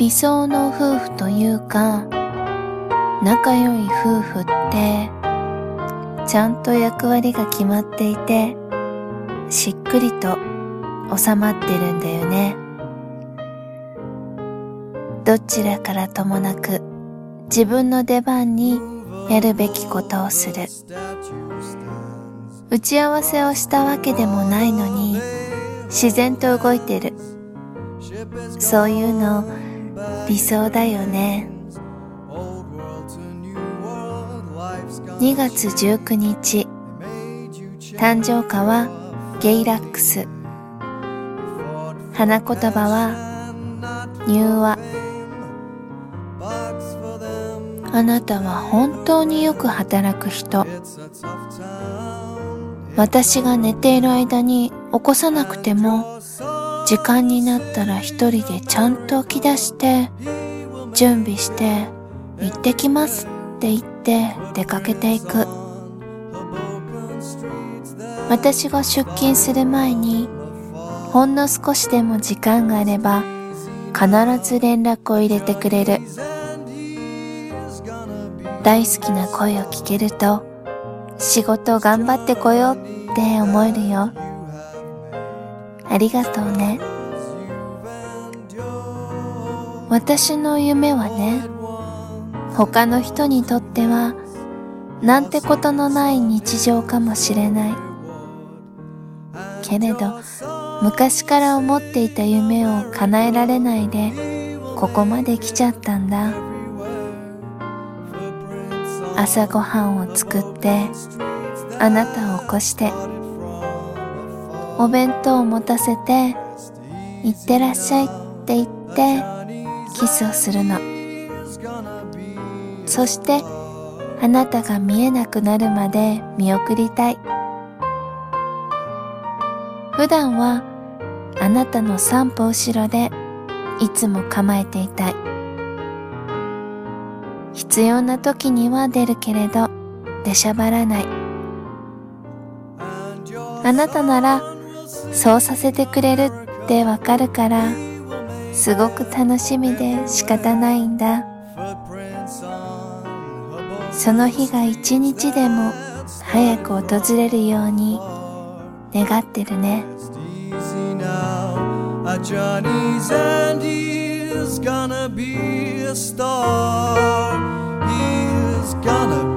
理想の夫婦というか、仲良い夫婦って、ちゃんと役割が決まっていて、しっくりと収まってるんだよね。どちらからともなく自分の出番にやるべきことをする。打ち合わせをしたわけでもないのに自然と動いてる。そういうの理想だよね。2月19日。誕生花はゲイラックス。花言葉は入和あなたは本当によく働く人。私が寝ている間に起こさなくても時間になったら一人でちゃんと起き出して準備して行ってきますって言って出かけていく。私が出勤する前にほんの少しでも時間があれば必ず連絡を入れてくれる。大好きな声を聞けると仕事頑張ってこようって思えるよ。ありがとうね。私の夢はね他の人にとってはなんてことのない日常かもしれない。けれど昔から思っていた夢を叶えられないでここまで来ちゃったんだ。朝ごはんを作ってあなたを起こしてお弁当を持たせていってらっしゃいって言ってキスをするの。そしてあなたが見えなくなるまで見送りたい普段はあなたの散歩後ろでいつも構えていたい必要な時には出るけれど出しゃばらないあなたならそうさせてくれるってわかるからすごく楽しみで仕方ないんだ。その日が一日でも早く訪れるように願ってるね。Johnny's and he's gonna be a star. He's gonna